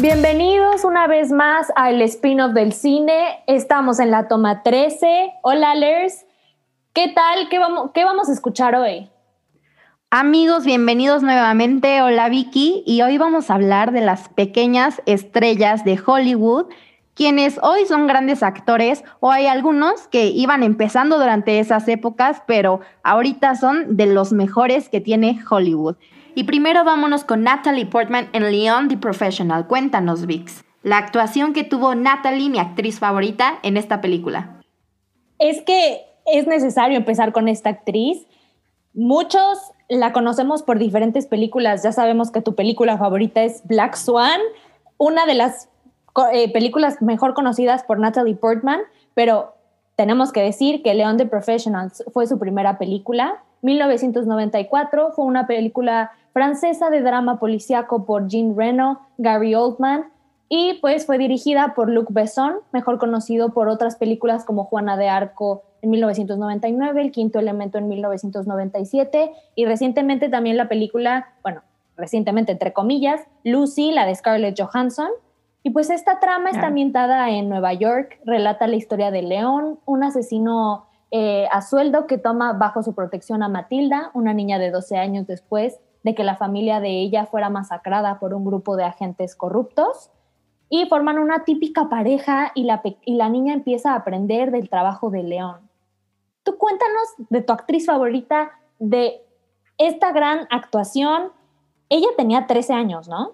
Bienvenidos una vez más al spin-off del cine. Estamos en la toma 13. Hola, Lers. ¿Qué tal? ¿Qué vamos, ¿Qué vamos a escuchar hoy? Amigos, bienvenidos nuevamente. Hola Vicky y hoy vamos a hablar de las pequeñas estrellas de Hollywood, quienes hoy son grandes actores o hay algunos que iban empezando durante esas épocas, pero ahorita son de los mejores que tiene Hollywood. Y primero vámonos con Natalie Portman en Leon the Professional. Cuéntanos, Vix, la actuación que tuvo Natalie, mi actriz favorita, en esta película. Es que es necesario empezar con esta actriz. Muchos la conocemos por diferentes películas. Ya sabemos que tu película favorita es Black Swan, una de las eh, películas mejor conocidas por Natalie Portman, pero tenemos que decir que Leon the Professionals fue su primera película. 1994 fue una película francesa de drama policíaco por Jean Reno, Gary Oldman y pues fue dirigida por Luc Besson, mejor conocido por otras películas como Juana de Arco en 1999, El Quinto Elemento en 1997 y recientemente también la película, bueno, recientemente entre comillas, Lucy, la de Scarlett Johansson. Y pues esta trama está ambientada en Nueva York, relata la historia de León, un asesino eh, a sueldo que toma bajo su protección a Matilda, una niña de 12 años después de que la familia de ella fuera masacrada por un grupo de agentes corruptos y forman una típica pareja y la, y la niña empieza a aprender del trabajo de León. Tú cuéntanos de tu actriz favorita, de esta gran actuación. Ella tenía 13 años, ¿no?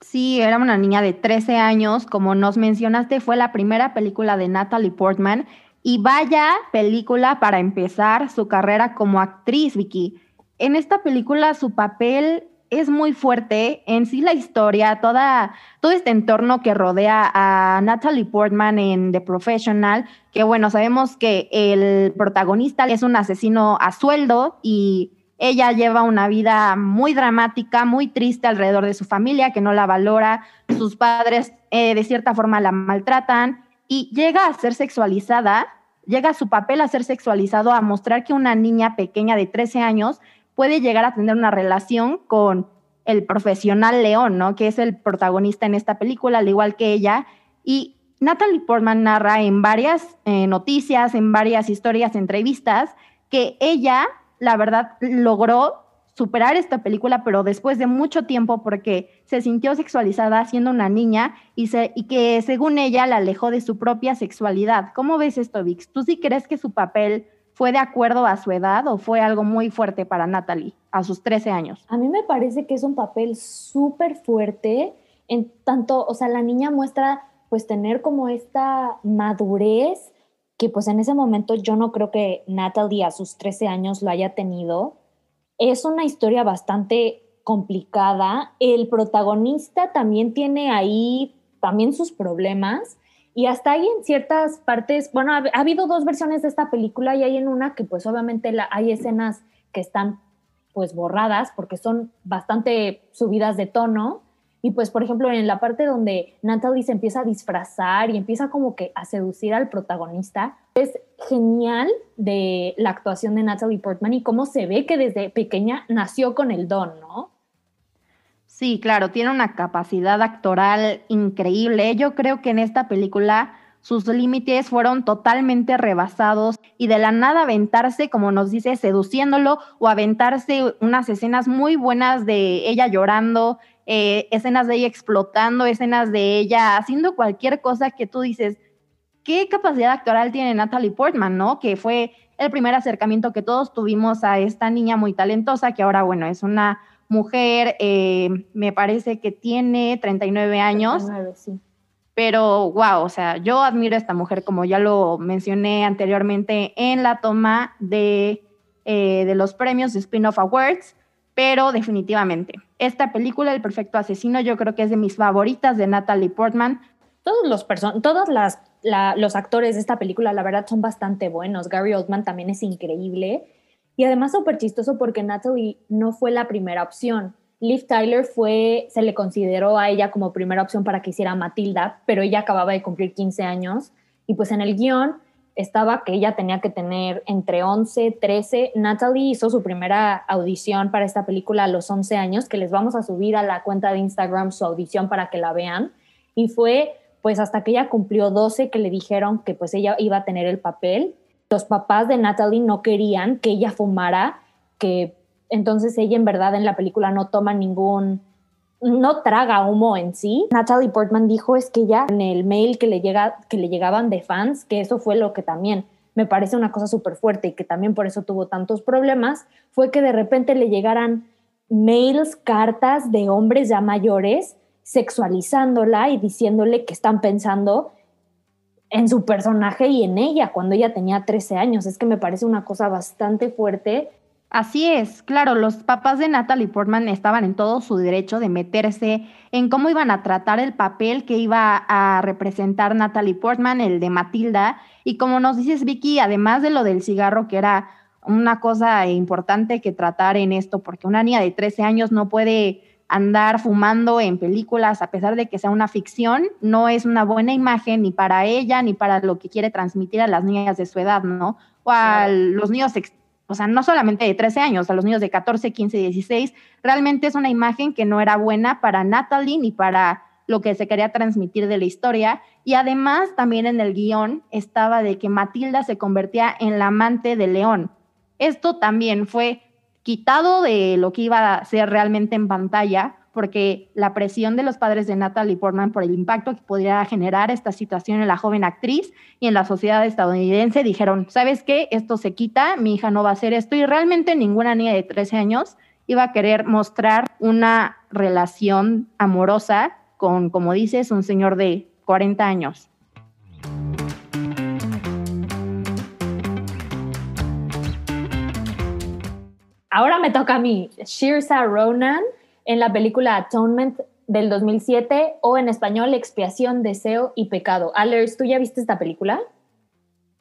Sí, era una niña de 13 años. Como nos mencionaste, fue la primera película de Natalie Portman. Y vaya película para empezar su carrera como actriz, Vicky. En esta película su papel es muy fuerte en sí la historia, toda, todo este entorno que rodea a Natalie Portman en The Professional, que bueno, sabemos que el protagonista es un asesino a sueldo y ella lleva una vida muy dramática, muy triste alrededor de su familia, que no la valora, sus padres eh, de cierta forma la maltratan y llega a ser sexualizada, llega su papel a ser sexualizado, a mostrar que una niña pequeña de 13 años puede llegar a tener una relación con el profesional León, ¿no? Que es el protagonista en esta película, al igual que ella. Y Natalie Portman narra en varias eh, noticias, en varias historias, entrevistas, que ella, la verdad, logró superar esta película, pero después de mucho tiempo porque se sintió sexualizada siendo una niña y, y que según ella la alejó de su propia sexualidad. ¿Cómo ves esto, Vix? ¿Tú sí crees que su papel fue de acuerdo a su edad o fue algo muy fuerte para Natalie a sus 13 años? A mí me parece que es un papel súper fuerte, en tanto, o sea, la niña muestra pues tener como esta madurez que pues en ese momento yo no creo que Natalie a sus 13 años lo haya tenido. Es una historia bastante complicada. El protagonista también tiene ahí también sus problemas y hasta ahí en ciertas partes, bueno, ha, habido dos versiones de esta película y hay en una que pues obviamente la, hay escenas que están pues borradas porque son bastante subidas de tono. Y pues, por ejemplo, en la parte donde Natalie se empieza a disfrazar y empieza como que a seducir al protagonista, es genial de la actuación de Natalie Portman y cómo se ve que desde pequeña nació con el don, ¿no? Sí, claro, tiene una capacidad actoral increíble. Yo creo que en esta película sus límites fueron totalmente rebasados y de la nada aventarse, como nos dice, seduciéndolo o aventarse unas escenas muy buenas de ella llorando, eh, escenas de ella explotando, escenas de ella haciendo cualquier cosa que tú dices, ¿qué capacidad actoral tiene Natalie Portman, no? Que fue el primer acercamiento que todos tuvimos a esta niña muy talentosa, que ahora, bueno, es una mujer, eh, me parece que tiene 39 años. 39, sí. Pero, wow, o sea, yo admiro a esta mujer, como ya lo mencioné anteriormente, en la toma de, eh, de los premios de Spin-off Awards, pero definitivamente, esta película, El Perfecto Asesino, yo creo que es de mis favoritas de Natalie Portman. Todos los, todos las, los actores de esta película, la verdad, son bastante buenos. Gary Oldman también es increíble. Y además súper chistoso porque Natalie no fue la primera opción. Liv Tyler fue, se le consideró a ella como primera opción para que hiciera Matilda, pero ella acababa de cumplir 15 años y pues en el guion estaba que ella tenía que tener entre 11, 13. Natalie hizo su primera audición para esta película a los 11 años, que les vamos a subir a la cuenta de Instagram su audición para que la vean. Y fue pues hasta que ella cumplió 12 que le dijeron que pues ella iba a tener el papel. Los papás de Natalie no querían que ella fumara, que entonces ella en verdad en la película no toma ningún no traga humo en sí. Natalie Portman dijo es que ya en el mail que le, llega, que le llegaban de fans, que eso fue lo que también me parece una cosa súper fuerte y que también por eso tuvo tantos problemas, fue que de repente le llegaran mails, cartas de hombres ya mayores sexualizándola y diciéndole que están pensando en su personaje y en ella cuando ella tenía 13 años. Es que me parece una cosa bastante fuerte Así es, claro, los papás de Natalie Portman estaban en todo su derecho de meterse en cómo iban a tratar el papel que iba a representar Natalie Portman, el de Matilda, y como nos dices Vicky, además de lo del cigarro, que era una cosa importante que tratar en esto, porque una niña de 13 años no puede andar fumando en películas, a pesar de que sea una ficción, no es una buena imagen ni para ella ni para lo que quiere transmitir a las niñas de su edad, ¿no? O a los niños o sea, no solamente de 13 años, a los niños de 14, 15, 16, realmente es una imagen que no era buena para Natalie ni para lo que se quería transmitir de la historia. Y además también en el guion estaba de que Matilda se convertía en la amante de León. Esto también fue quitado de lo que iba a ser realmente en pantalla porque la presión de los padres de Natalie Portman por el impacto que podría generar esta situación en la joven actriz y en la sociedad estadounidense dijeron, ¿sabes qué? Esto se quita, mi hija no va a hacer esto y realmente ninguna niña de 13 años iba a querer mostrar una relación amorosa con, como dices, un señor de 40 años. Ahora me toca a mí, Shirza Ronan en la película Atonement del 2007 o en español Expiación, Deseo y Pecado. Alers, ¿tú ya viste esta película?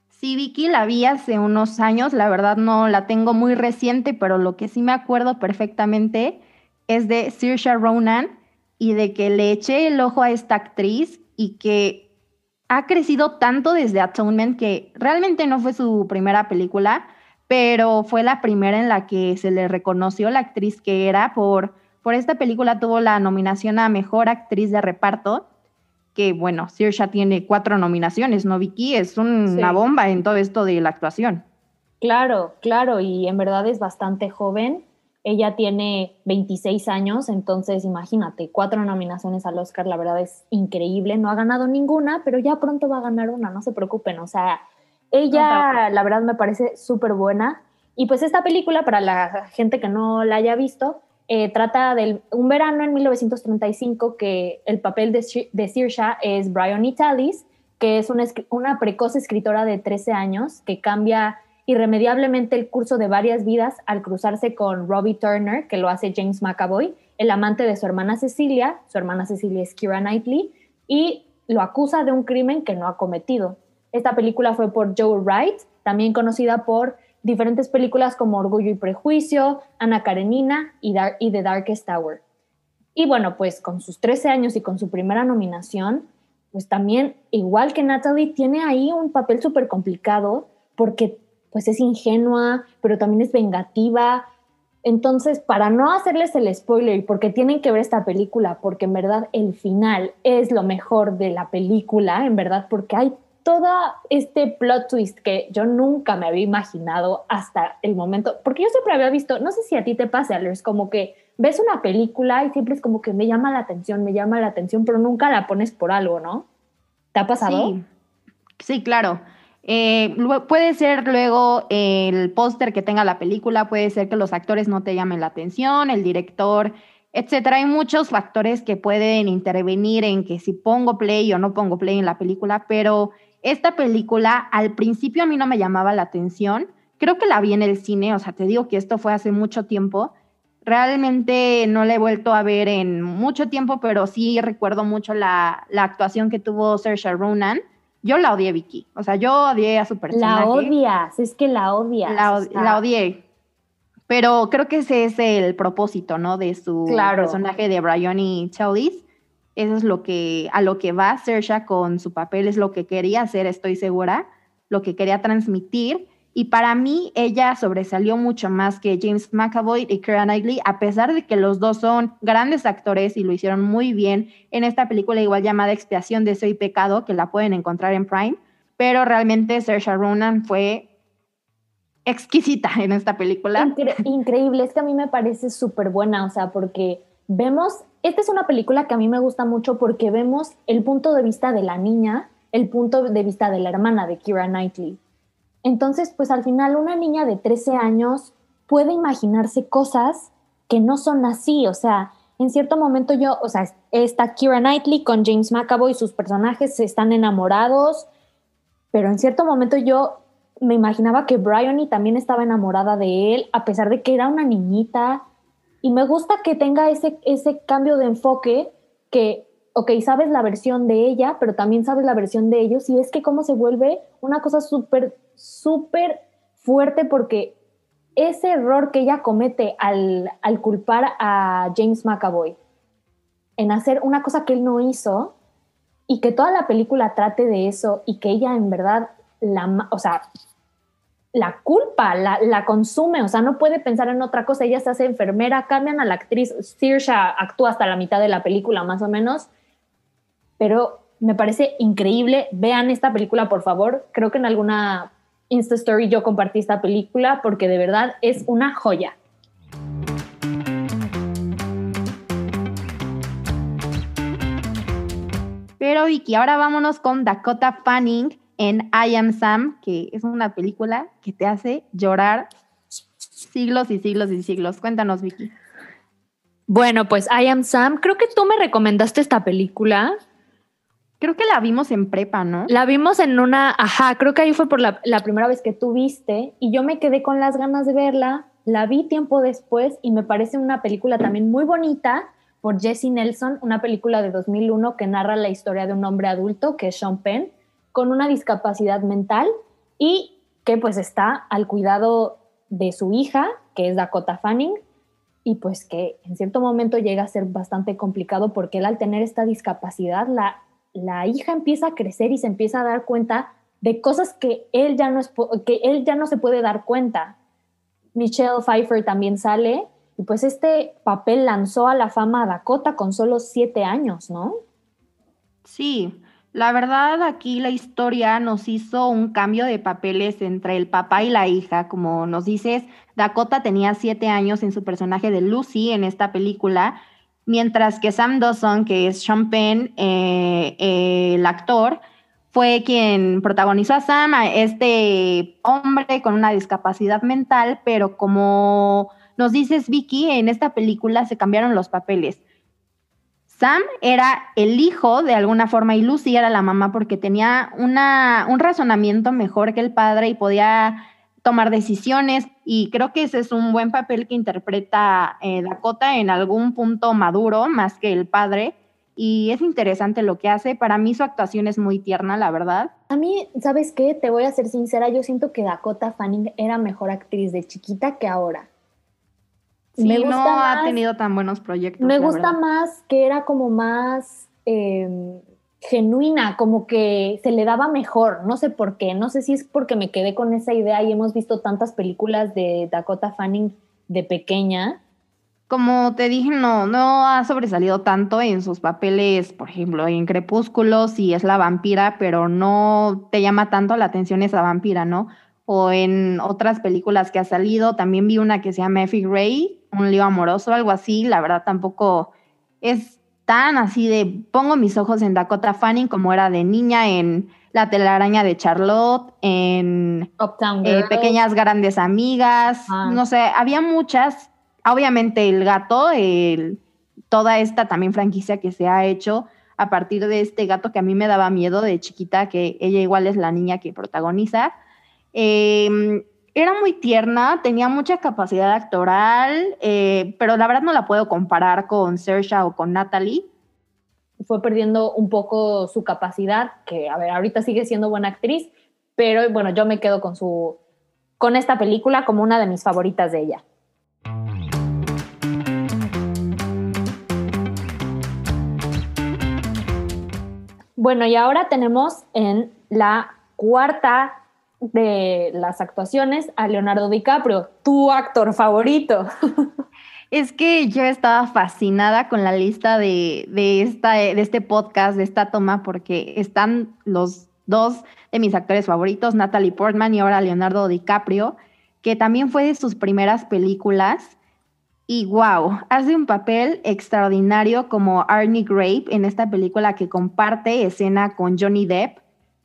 Sí, Vicky, la vi hace unos años, la verdad no la tengo muy reciente, pero lo que sí me acuerdo perfectamente es de Saoirse Ronan y de que le eché el ojo a esta actriz y que ha crecido tanto desde Atonement que realmente no fue su primera película, pero fue la primera en la que se le reconoció la actriz que era por por esta película tuvo la nominación a Mejor Actriz de Reparto, que bueno, ya tiene cuatro nominaciones, ¿no, Vicky? Es una bomba en todo esto de la actuación. Claro, claro, y en verdad es bastante joven. Ella tiene 26 años, entonces imagínate, cuatro nominaciones al Oscar, la verdad es increíble. No ha ganado ninguna, pero ya pronto va a ganar una, no se preocupen. O sea, ella, la verdad, me parece súper buena. Y pues esta película, para la gente que no la haya visto, eh, trata de un verano en 1935 que el papel de, de es Brian Italis, que es una, una precoz escritora de 13 años que cambia irremediablemente el curso de varias vidas al cruzarse con Robbie Turner, que lo hace James McAvoy, el amante de su hermana Cecilia, su hermana Cecilia es Kira Knightley, y lo acusa de un crimen que no ha cometido. Esta película fue por Joe Wright, también conocida por diferentes películas como Orgullo y Prejuicio, Ana Karenina y, The Darkest Tower. Y bueno, pues con sus 13 años y con su primera nominación, pues también, igual que Natalie, tiene ahí un papel súper complicado porque pues es ingenua, pero también es vengativa. Entonces, para no hacerles el spoiler y porque tienen que ver esta película, porque en verdad el final es lo mejor de la película, en verdad, porque hay todo este plot twist que yo nunca me había imaginado hasta el momento, porque yo siempre había visto, no sé si a ti te pasa, es como que ves una película y siempre es como que me llama la atención, me llama la atención, pero nunca la pones por algo, ¿no? ¿Te ha pasado? Sí, sí claro. Eh, puede ser luego el póster que tenga la película, puede ser que los actores no te llamen la atención, el director, etcétera. Hay muchos factores que pueden intervenir en que si pongo play o no pongo play en la película, pero esta película al principio a mí no me llamaba la atención. Creo que la vi en el cine, o sea, te digo que esto fue hace mucho tiempo. Realmente no la he vuelto a ver en mucho tiempo, pero sí recuerdo mucho la, actuación que tuvo Saoirse Ronan. Yo la odié, Vicky. O sea, yo odié a su personaje. La odias, es que la odias. La, odié. Pero creo que ese es el propósito, ¿no? De su personaje de Brian y Chalice eso es lo que, a lo que va Sersha con su papel, es lo que quería hacer, estoy segura. lo que quería transmitir. Y para mí ella sobresalió mucho más que James McAvoy y Keira Knightley, a pesar de que los dos son grandes actores y lo hicieron muy bien en esta película igual llamada Expiación de Soy Pecado, que la pueden encontrar en Prime. Pero realmente Saoirse Ronan fue exquisita en esta película. increíble, es que a mí me parece súper buena, o sea, porque vemos, esta es una película que a mí me gusta mucho porque vemos el punto de vista de la niña, el punto de vista de la hermana de Kira Knightley. Entonces, pues al final una niña de 13 años puede imaginarse cosas que no son así, o sea, en cierto momento yo, o sea, está Kira Knightley con James McAvoy, sus personajes están enamorados, pero en cierto momento yo me imaginaba que Bryony también estaba enamorada de él, a pesar de que era una niñita. Y me gusta que tenga ese, ese cambio de enfoque que, ok, sabes la versión de ella, pero también sabes la versión de ellos. Y es que cómo se vuelve una cosa súper, súper fuerte porque ese error que ella comete al, al culpar a James McAvoy en hacer una cosa que él no hizo y que toda la película trate de eso y que ella en verdad la, o sea, la culpa, la, consume, o sea, no puede pensar en otra cosa, ella se hace enfermera, cambian a la actriz, Saoirse actúa hasta la mitad de la película más o menos, pero me parece increíble, vean esta película por favor, creo que en alguna Insta Story yo compartí esta película porque de verdad es una joya. Pero Vicky, ahora vámonos con Dakota Fanning, en I Am Sam, que es una película que te hace llorar siglos y siglos y siglos. Cuéntanos, Vicky. Bueno, pues I Am Sam, creo que tú me recomendaste esta película. Creo que la vimos en prepa, ¿no? La vimos en una, ajá, creo que ahí fue por la, la primera vez que tú viste y yo me quedé con las ganas de verla. La vi tiempo después y me parece una película también muy bonita por Jesse Nelson, una película de 2001 que narra la historia de un hombre adulto que es Sean Penn con una discapacidad mental y que pues está al cuidado de su hija, que es Dakota Fanning, y pues que en cierto momento llega a ser bastante complicado porque él al tener esta discapacidad, la, la hija empieza a crecer y se empieza a dar cuenta de cosas que él ya no, es, que él ya no se puede dar cuenta. Michelle Pfeiffer también sale y pues este papel lanzó a la fama a Dakota con solo siete años, ¿no? Sí, la verdad, aquí la historia nos hizo un cambio de papeles entre el papá y la hija. Como nos dices, Dakota tenía siete años en su personaje de Lucy en esta película, mientras que Sam Dawson, que es Sean Penn, eh, eh, el actor, fue quien protagonizó a Sam, a este hombre con una discapacidad mental, pero como nos dices, Vicky, en esta película se cambiaron los papeles. Sam era el hijo de alguna forma y Lucy era la mamá porque tenía una, un razonamiento mejor que el padre y podía tomar decisiones y creo que ese es un buen papel que interpreta eh, Dakota en algún punto maduro más que el padre y es interesante lo que hace. Para mí su actuación es muy tierna, la verdad. A mí, ¿sabes qué? Te voy a ser sincera, yo siento que Dakota Fanning era mejor actriz de chiquita que ahora no ha tenido tan buenos proyectos. Me gusta más que era como más em, genuina, como que se le daba mejor, no sé por qué, no sé si es porque me quedé con esa idea y hemos visto tantas películas de Dakota Fanning de pequeña. Como te dije, no, no ha sobresalido tanto en sus papeles, por ejemplo, en Crepúsculo, si es la vampira, pero no te llama tanto la atención esa vampira, ¿no? O en otras películas que ha salido, también vi una que se llama Effie Gray, un lío amoroso, algo así, la verdad tampoco es tan así de pongo mis ojos en Dakota Fanning como era de niña en La telaraña de Charlotte, en eh, Pequeñas Grandes Amigas, ah. no sé, había muchas, obviamente el gato, el, toda esta también franquicia que se ha hecho a partir de este gato que a mí me daba miedo de chiquita, que ella igual es la niña que protagoniza. Eh, era muy tierna, tenía mucha capacidad actoral, eh, pero la verdad no la puedo comparar con Saoirse o con Natalie. Fue perdiendo un poco su capacidad, que a ver, ahorita sigue siendo buena actriz, pero bueno, yo me quedo con su con esta película como una de mis favoritas de ella. Bueno, y ahora tenemos en la cuarta de las actuaciones a Leonardo DiCaprio, tu actor favorito. Es que yo estaba fascinada con la lista de, esta, de este podcast, de esta toma, porque están los dos de mis actores favoritos, Natalie Portman y ahora Leonardo DiCaprio, que también fue de sus primeras películas. Y wow, hace un papel extraordinario como Arnie Grape en esta película que comparte escena con Johnny Depp.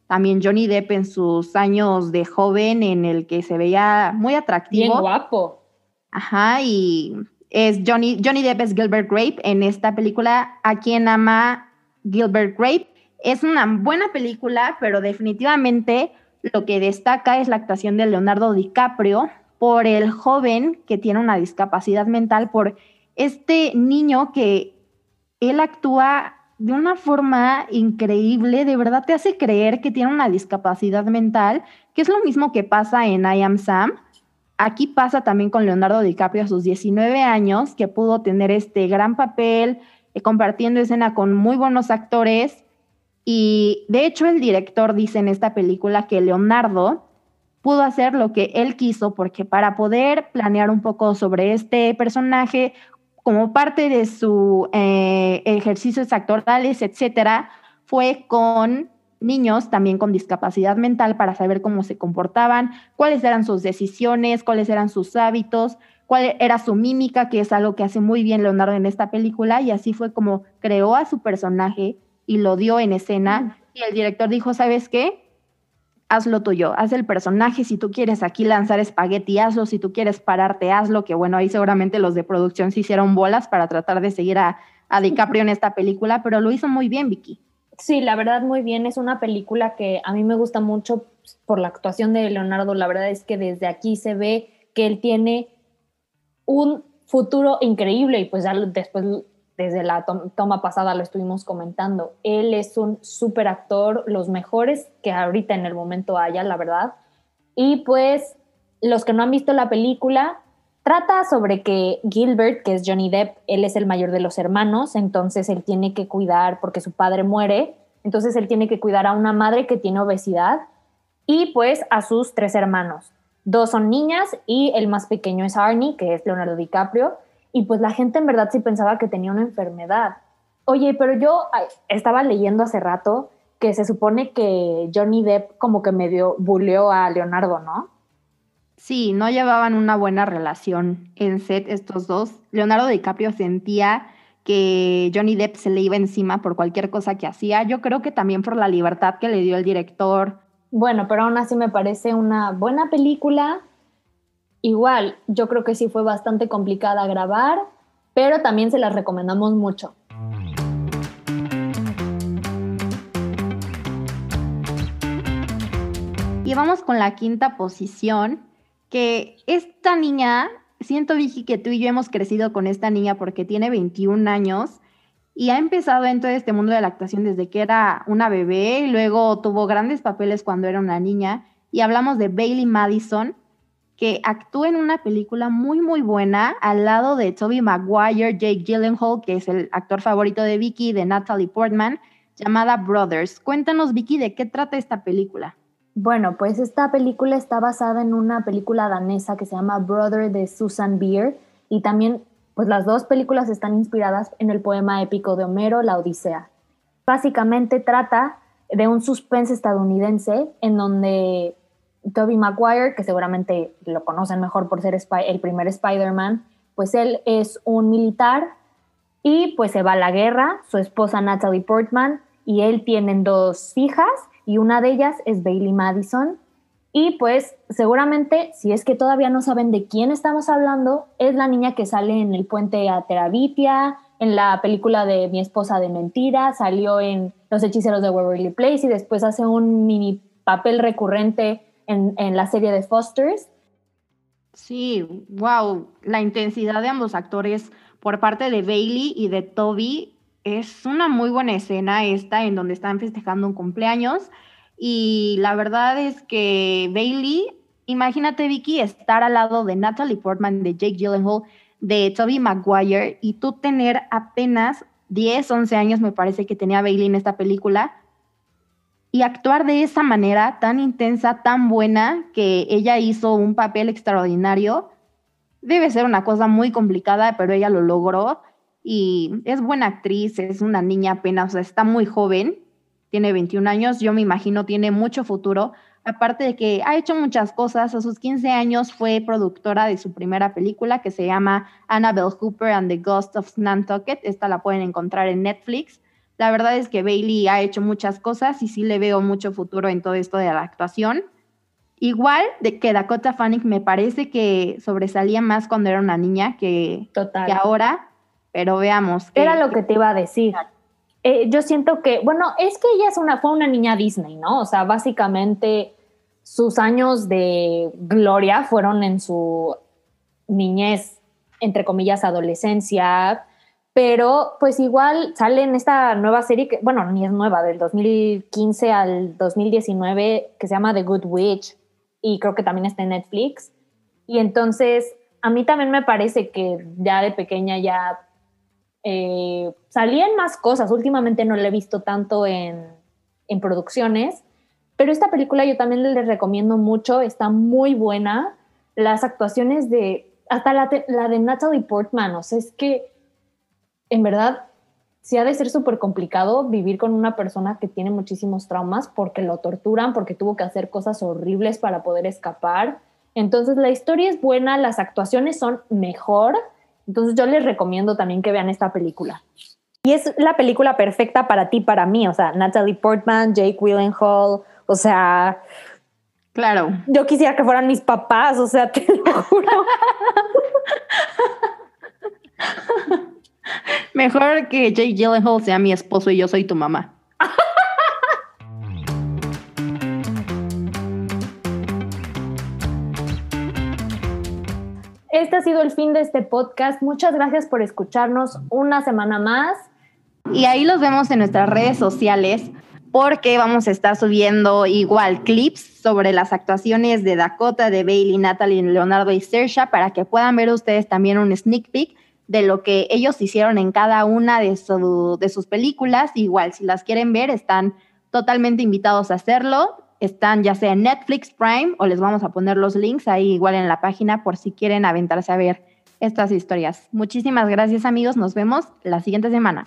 También Johnny Depp en sus años de joven, en el que se veía muy atractivo. Bien guapo. Ajá, y es Johnny, Johnny Depp es Gilbert Grape en esta película, A quien ama Gilbert Grape. Es una buena película, pero definitivamente lo que destaca es la actuación de Leonardo DiCaprio por el joven que tiene una discapacidad mental, por este niño que él actúa de una forma increíble, de verdad te hace creer que tiene una discapacidad mental, que es lo mismo que pasa en I Am Sam. Aquí pasa también con Leonardo DiCaprio a sus 19 años, que pudo tener este gran papel, eh, compartiendo escena con muy buenos actores. Y de hecho el director dice en esta película que Leonardo pudo hacer lo que él quiso porque para poder planear un poco sobre este personaje, como parte de su eh, ejercicios actorales, etcétera, fue con niños también con discapacidad mental para saber cómo se comportaban, cuáles eran sus decisiones, cuáles eran sus hábitos, cuál era su mímica, que es algo que hace muy bien Leonardo en esta película, y así fue como creó a su personaje y lo dio en escena. Y el director dijo, ¿sabes qué? Hazlo tuyo, haz el personaje, si tú quieres aquí lanzar espagueti, hazlo, si tú quieres pararte, hazlo, que bueno, ahí seguramente los de producción se hicieron bolas para tratar de seguir a, a DiCaprio en esta película, pero lo hizo muy bien, Vicky. Sí, la verdad muy bien, es una película que a mí me gusta mucho por la actuación de Leonardo, la verdad es que desde aquí se ve que él tiene un futuro increíble y pues ya después desde la toma pasada lo estuvimos comentando. Él es un súper actor, los mejores que ahorita en el momento haya, la verdad. Y pues los que no han visto la película, trata sobre que Gilbert, que es Johnny Depp, él es el mayor de los hermanos, entonces él tiene que cuidar porque su padre muere, entonces él tiene que cuidar a una madre que tiene obesidad y pues a sus tres hermanos. Dos son niñas y el más pequeño es Arnie, que es Leonardo DiCaprio y pues la gente en verdad sí pensaba que tenía una enfermedad. Oye, pero yo estaba leyendo hace rato que se supone que Johnny Depp como que medio buleó a Leonardo, ¿no? Sí, no llevaban una buena relación en set estos dos. Leonardo DiCaprio sentía que Johnny Depp se le iba encima por cualquier cosa que hacía. Yo creo que también por la libertad que le dio el director. Bueno, pero aún así me parece una buena película Igual, yo creo que sí fue bastante complicada grabar, pero también se las recomendamos mucho. Y vamos con la quinta posición, que esta niña, siento Vicky que tú y yo hemos crecido con esta niña porque tiene 21 años y ha empezado en todo este mundo de la actuación desde que era una bebé y luego tuvo grandes papeles cuando era una niña. Y hablamos de Bailey Madison, que actúa en una película muy, muy buena al lado de Toby Maguire, Jake Gyllenhaal, que es el actor favorito de Vicky, de Natalie Portman, llamada Brothers. Cuéntanos, Vicky, ¿de qué trata esta película? Bueno, pues esta película está basada en una película danesa que se llama Brother de Susan Beer y también, pues las dos películas están inspiradas en el poema épico de Homero, La Odisea. Básicamente trata de un suspense estadounidense en donde Toby Maguire, que seguramente lo conocen mejor por ser el primer Spider-Man, pues él es un militar y pues se va a la guerra, su esposa Natalie Portman y él tienen dos hijas y una de ellas es Bailey Madison. Y pues seguramente, si es que todavía no saben de quién estamos hablando, es la niña que sale en el puente a Terabitia, en la película de Mi esposa de mentira, salió en Los hechiceros de Waverly Place y después hace un mini papel recurrente en, la serie de Fosters. Sí, wow, la intensidad de ambos actores por parte de Bailey y de Toby es una muy buena escena esta en donde están festejando un cumpleaños y la verdad es que Bailey, imagínate Vicky estar al lado de Natalie Portman, de Jake Gyllenhaal, de Toby Maguire y tú tener apenas 10, 11 años me parece que tenía Bailey en esta película y actuar de esa manera tan intensa, tan buena, que ella hizo un papel extraordinario, debe ser una cosa muy complicada, pero ella lo logró. Y es buena actriz, es una niña apenas, o sea, está muy joven, tiene 21 años, yo me imagino tiene mucho futuro, aparte de que ha hecho muchas cosas, a sus 15 años fue productora de su primera película que se llama Annabelle Hooper and the Ghost of Nantucket, esta la pueden encontrar en Netflix, la verdad es que Bailey ha hecho muchas cosas y sí le veo mucho futuro en todo esto de la actuación. Igual de que Dakota Fanning me parece que sobresalía más cuando era una niña que, que ahora, pero veamos. era lo que te iba a decir. Eh, yo siento que, bueno, es que ella es una, fue una niña Disney, ¿no? O sea, básicamente sus años de gloria fueron en su niñez, entre comillas, adolescencia, pero pues igual sale en esta nueva serie que, bueno, ni es nueva, del 2015 al 2019, que se llama The Good Witch y creo que también está en Netflix. Y entonces a mí también me parece que ya de pequeña ya eh, salían más cosas. Últimamente no la he visto tanto en, en producciones, pero esta película yo también les recomiendo mucho, está muy buena. Las actuaciones de, hasta la, la de Natalie Portman, o sea, es que en verdad sí ha de ser súper complicado vivir con una persona que tiene muchísimos traumas porque lo torturan, porque tuvo que hacer cosas horribles para poder escapar. Entonces la historia es buena, las actuaciones son mejor. Entonces yo les recomiendo también que vean esta película. Y es la película perfecta para ti, para mí. O sea, Natalie Portman, Jake Willenhall, o sea... Claro. Yo quisiera que fueran mis papás, o sea, te lo juro. Mejor que Jake Gyllenhaal sea mi esposo y yo soy tu mamá. Este ha sido el fin de este podcast. Muchas gracias por escucharnos una semana más. Y ahí los vemos en nuestras redes sociales porque vamos a estar subiendo igual clips sobre las actuaciones de Dakota, de Bailey, Natalie, Leonardo y Sersha para que puedan ver ustedes también un sneak peek de lo que ellos hicieron en cada una de, de sus películas. Igual, si las quieren ver, están totalmente invitados a hacerlo. Están ya sea en Netflix, Prime, o les vamos a poner los links ahí igual en la página por si quieren aventarse a ver estas historias. Muchísimas gracias amigos, nos vemos la siguiente semana.